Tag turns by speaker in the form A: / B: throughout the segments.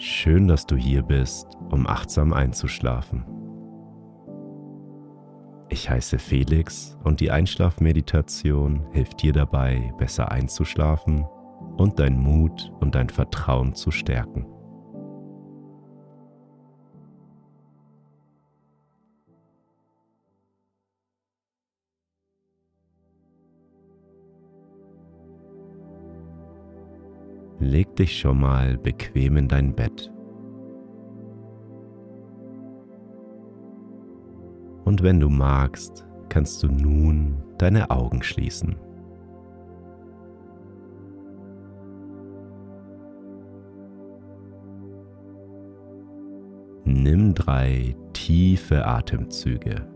A: Schön, dass du hier bist, um achtsam einzuschlafen. Ich heiße Felix und die Einschlafmeditation hilft dir dabei, besser einzuschlafen und dein Mut und dein Vertrauen zu stärken. Leg dich schon mal bequem in dein Bett. Und wenn du magst, kannst du nun deine Augen schließen. Nimm drei tiefe Atemzüge.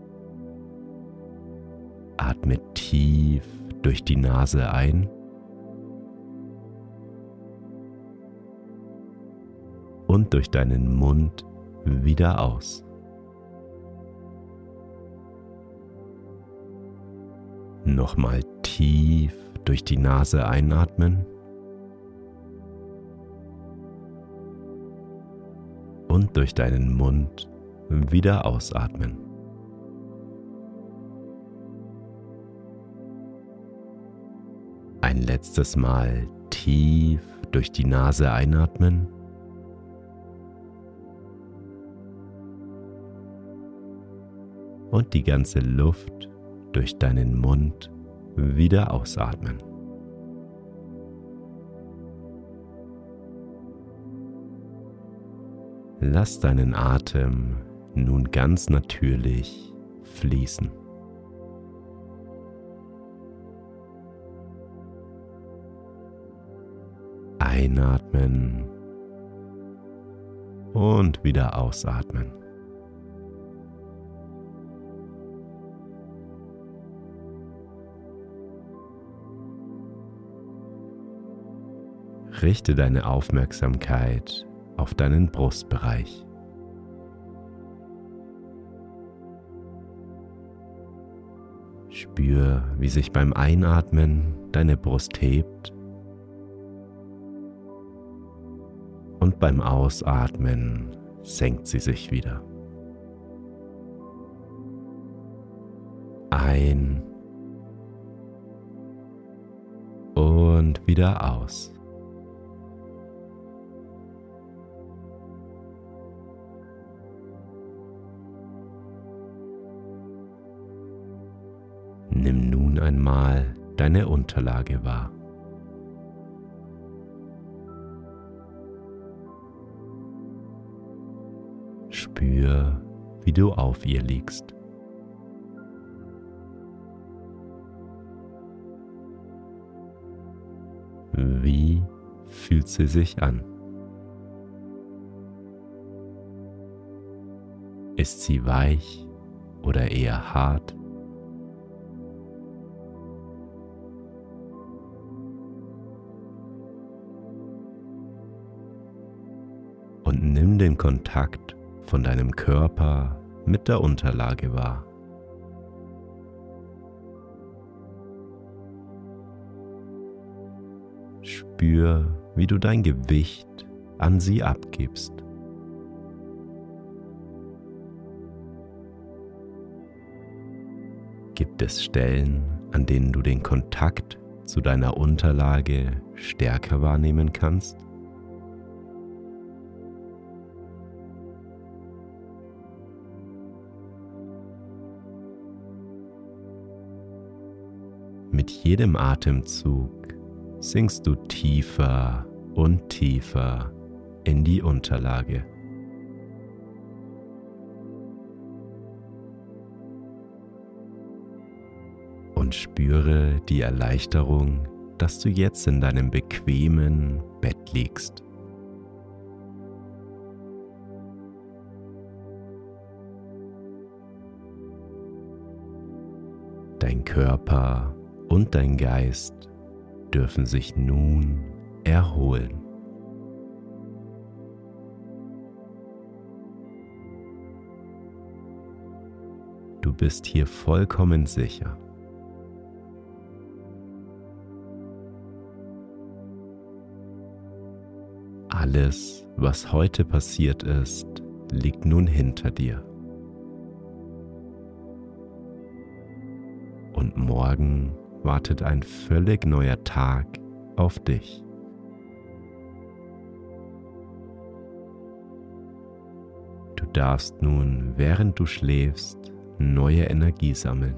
A: Atme tief durch die Nase ein und durch deinen Mund wieder aus. Nochmal tief durch die Nase einatmen und durch deinen Mund wieder ausatmen. Ein letztes Mal tief durch die Nase einatmen und die ganze Luft durch deinen Mund wieder ausatmen. Lass deinen Atem nun ganz natürlich fließen. Einatmen und wieder ausatmen. Richte deine Aufmerksamkeit auf deinen Brustbereich. Spür, wie sich beim Einatmen deine Brust hebt und beim Ausatmen senkt sie sich wieder. Ein und wieder aus. Einmal deine Unterlage wahr. Spür, wie du auf ihr liegst. Wie fühlt sie sich an? Ist sie weich oder eher hart? Nimm den Kontakt von deinem Körper mit der Unterlage wahr. Spür, wie du dein Gewicht an sie abgibst. Gibt es Stellen, an denen du den Kontakt zu deiner Unterlage stärker wahrnehmen kannst? mit jedem Atemzug sinkst du tiefer und tiefer in die Unterlage. Und spüre die Erleichterung, dass du jetzt in deinem bequemen Bett liegst. Dein Körper und dein Geist dürfen sich nun erholen. Du bist hier vollkommen sicher. Alles, was heute passiert ist, liegt nun hinter dir. Und morgen wartet ein völlig neuer Tag auf dich. Du darfst nun, während du schläfst, neue Energie sammeln.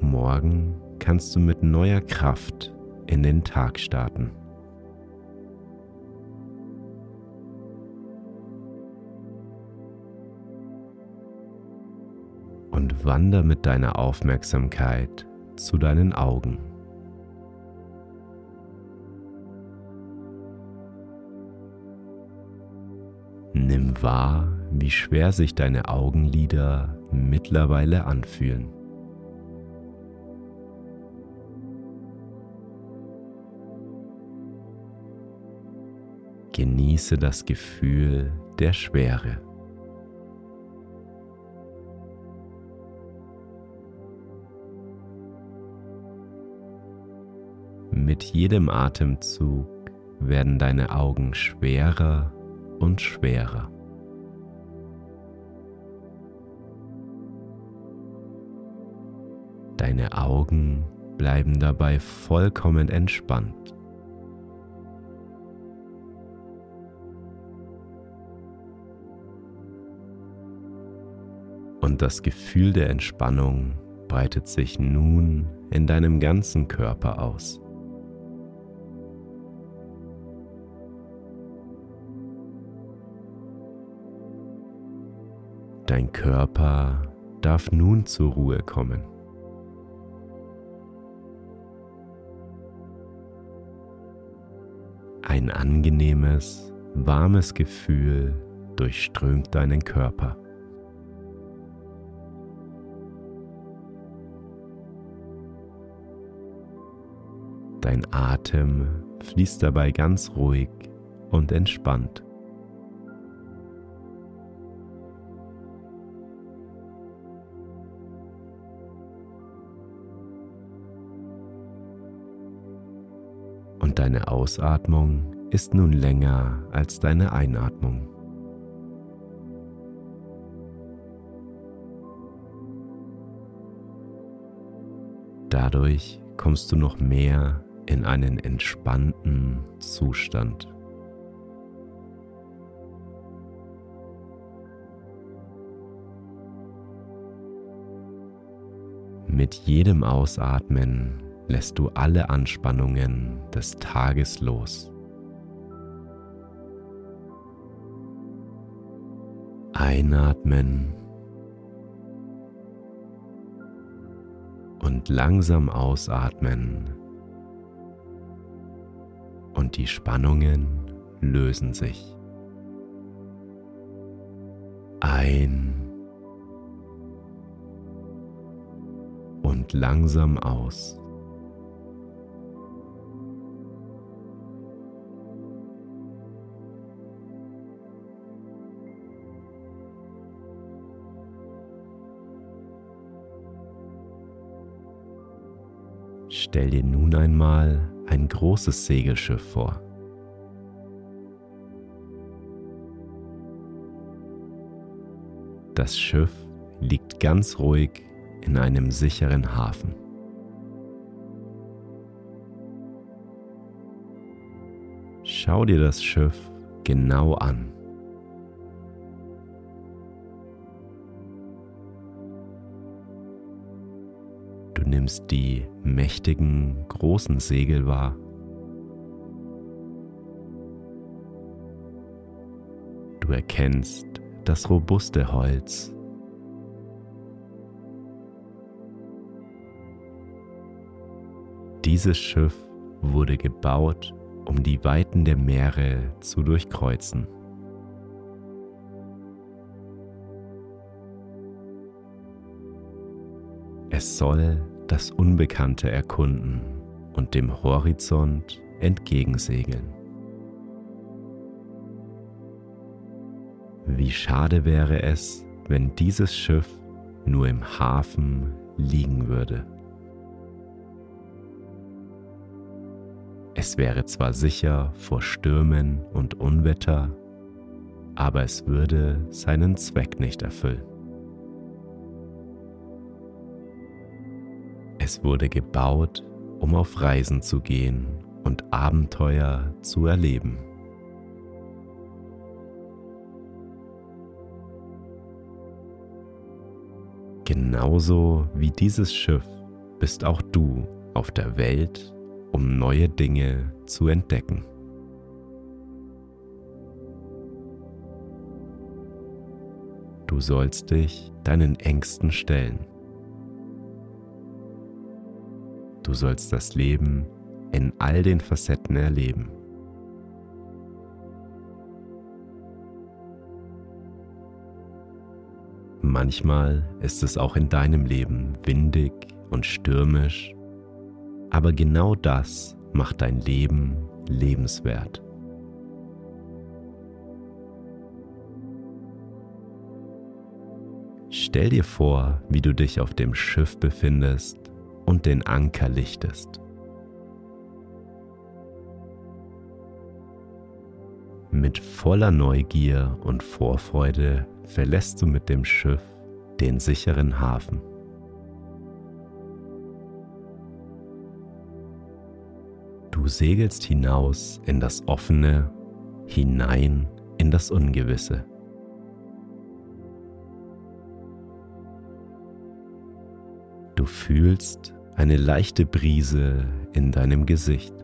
A: Morgen kannst du mit neuer Kraft in den Tag starten. Wander mit deiner Aufmerksamkeit zu deinen Augen. Nimm wahr, wie schwer sich deine Augenlider mittlerweile anfühlen. Genieße das Gefühl der Schwere. Mit jedem Atemzug werden deine Augen schwerer und schwerer. Deine Augen bleiben dabei vollkommen entspannt. Und das Gefühl der Entspannung breitet sich nun in deinem ganzen Körper aus. Dein Körper darf nun zur Ruhe kommen. Ein angenehmes, warmes Gefühl durchströmt deinen Körper. Dein Atem fließt dabei ganz ruhig und entspannt. Und deine Ausatmung ist nun länger als deine Einatmung. Dadurch kommst du noch mehr in einen entspannten Zustand. Mit jedem Ausatmen lässt du alle Anspannungen des Tages los. Einatmen und langsam ausatmen und die Spannungen lösen sich. Ein und langsam aus. Stell dir nun einmal ein großes Segelschiff vor. Das Schiff liegt ganz ruhig in einem sicheren Hafen. Schau dir das Schiff genau an. nimmst die mächtigen, großen Segel wahr. Du erkennst das robuste Holz. Dieses Schiff wurde gebaut, um die Weiten der Meere zu durchkreuzen. Es soll das Unbekannte erkunden und dem Horizont entgegensegeln. Wie schade wäre es, wenn dieses Schiff nur im Hafen liegen würde. Es wäre zwar sicher vor Stürmen und Unwetter, aber es würde seinen Zweck nicht erfüllen. Es wurde gebaut, um auf Reisen zu gehen und Abenteuer zu erleben. Genauso wie dieses Schiff bist auch du auf der Welt, um neue Dinge zu entdecken. Du sollst dich deinen Ängsten stellen. Du sollst das Leben in all den Facetten erleben. Manchmal ist es auch in deinem Leben windig und stürmisch, aber genau das macht dein Leben lebenswert. Stell dir vor, wie du dich auf dem Schiff befindest und den Anker lichtest. Mit voller Neugier und Vorfreude verlässt du mit dem Schiff den sicheren Hafen. Du segelst hinaus in das Offene, hinein in das Ungewisse. Du fühlst eine leichte Brise in deinem Gesicht.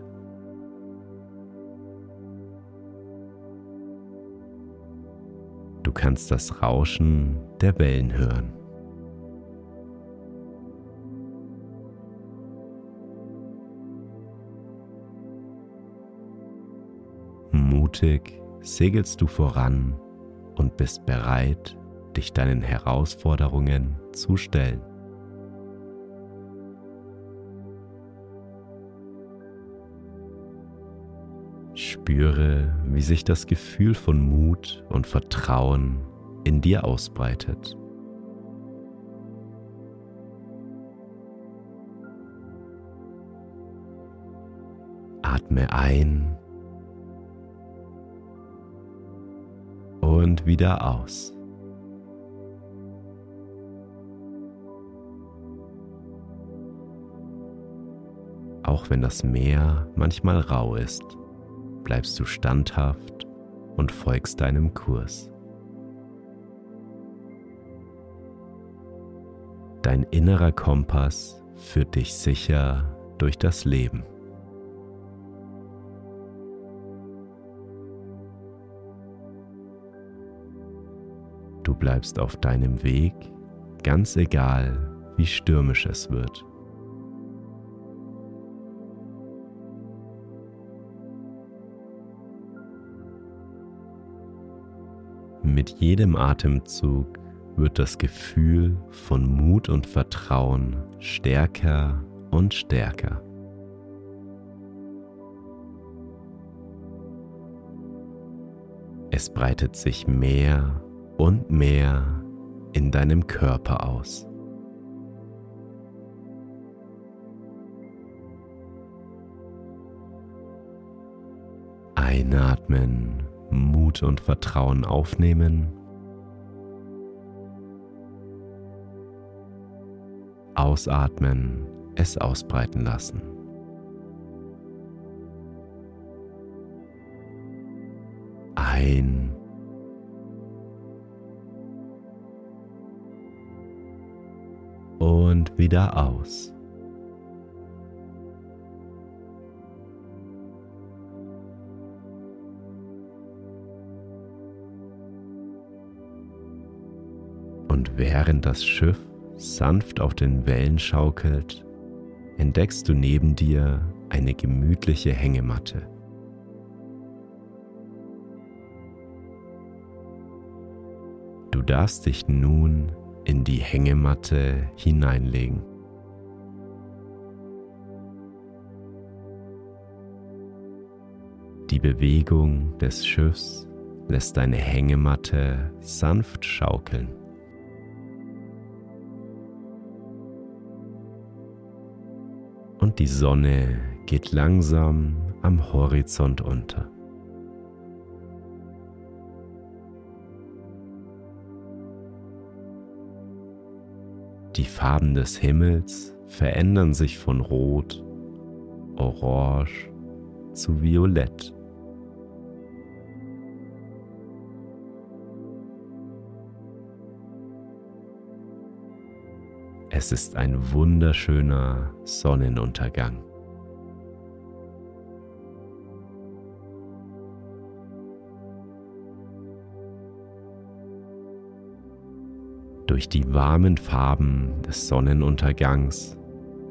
A: Du kannst das Rauschen der Wellen hören. Mutig segelst du voran und bist bereit, dich deinen Herausforderungen zu stellen. Spüre, wie sich das Gefühl von Mut und Vertrauen in dir ausbreitet. Atme ein und wieder aus. Auch wenn das Meer manchmal rau ist bleibst du standhaft und folgst deinem Kurs. Dein innerer Kompass führt dich sicher durch das Leben. Du bleibst auf deinem Weg, ganz egal, wie stürmisch es wird. Mit jedem Atemzug wird das Gefühl von Mut und Vertrauen stärker und stärker. Es breitet sich mehr und mehr in deinem Körper aus. Einatmen Mut und Vertrauen aufnehmen. Ausatmen, es ausbreiten lassen. Ein und wieder aus. Und während das Schiff sanft auf den Wellen schaukelt, entdeckst du neben dir eine gemütliche Hängematte. Du darfst dich nun in die Hängematte hineinlegen.
B: Die Bewegung des Schiffs lässt deine Hängematte sanft schaukeln. Und die Sonne geht langsam am Horizont unter. Die Farben des Himmels verändern sich von Rot, Orange zu Violett. Es ist ein wunderschöner Sonnenuntergang. Durch die warmen Farben des Sonnenuntergangs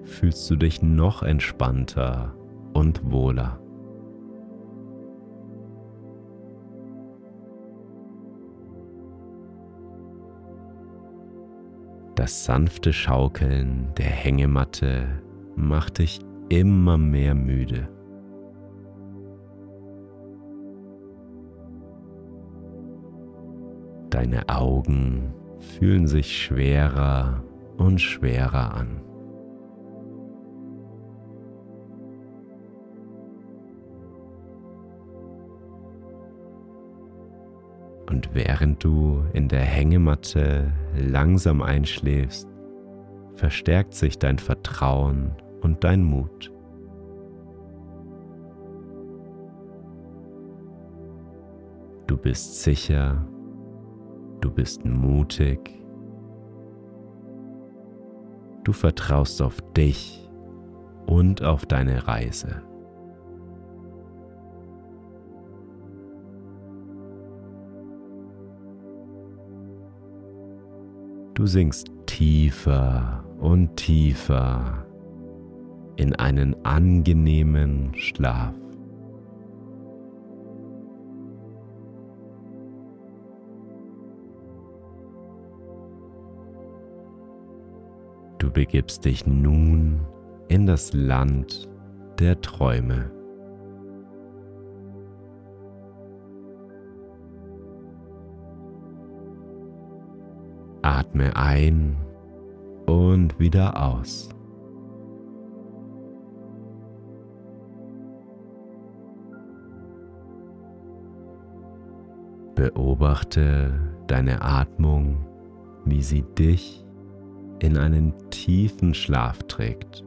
B: fühlst du dich noch entspannter und wohler. Das sanfte Schaukeln der Hängematte macht dich immer mehr müde. Deine Augen fühlen sich schwerer und schwerer an. Und während du in der Hängematte langsam einschläfst, verstärkt sich dein Vertrauen und dein Mut. Du bist sicher, du bist mutig, du vertraust auf dich und auf deine Reise. Du sinkst tiefer und tiefer in einen angenehmen Schlaf. Du begibst dich nun in das Land der Träume. Atme ein und wieder aus. Beobachte deine Atmung, wie sie dich in einen tiefen Schlaf trägt.